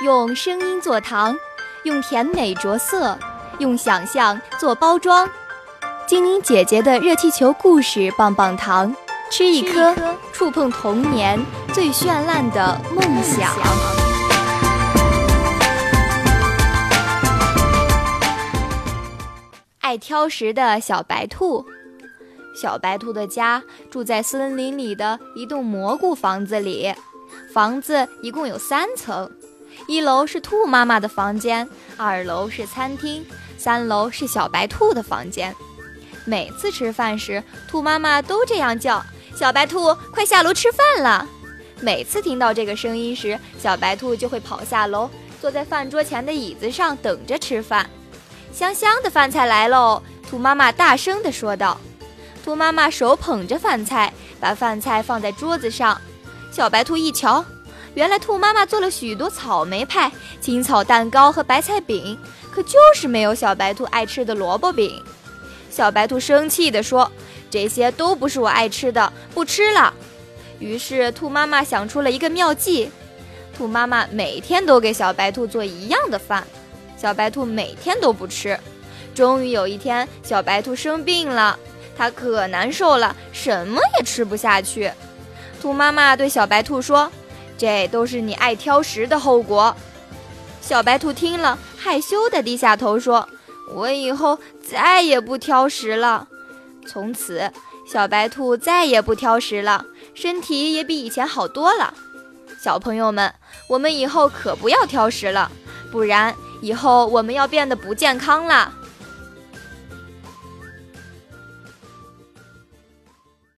用声音做糖，用甜美着色，用想象做包装。精灵姐姐的热气球故事棒棒糖，吃一颗，触碰童年最绚烂的梦想。爱挑食的小白兔，小白兔的家住在森林里的一栋蘑菇房子里，房子一共有三层。一楼是兔妈妈的房间，二楼是餐厅，三楼是小白兔的房间。每次吃饭时，兔妈妈都这样叫：“小白兔，快下楼吃饭了。”每次听到这个声音时，小白兔就会跑下楼，坐在饭桌前的椅子上等着吃饭。香香的饭菜来喽！兔妈妈大声地说道。兔妈妈手捧着饭菜，把饭菜放在桌子上。小白兔一瞧。原来兔妈妈做了许多草莓派、青草蛋糕和白菜饼，可就是没有小白兔爱吃的萝卜饼。小白兔生气地说：“这些都不是我爱吃的，不吃了。”于是兔妈妈想出了一个妙计。兔妈妈每天都给小白兔做一样的饭，小白兔每天都不吃。终于有一天，小白兔生病了，它可难受了，什么也吃不下去。兔妈妈对小白兔说。这都是你爱挑食的后果。小白兔听了，害羞地低下头说：“我以后再也不挑食了。”从此，小白兔再也不挑食了，身体也比以前好多了。小朋友们，我们以后可不要挑食了，不然以后我们要变得不健康了。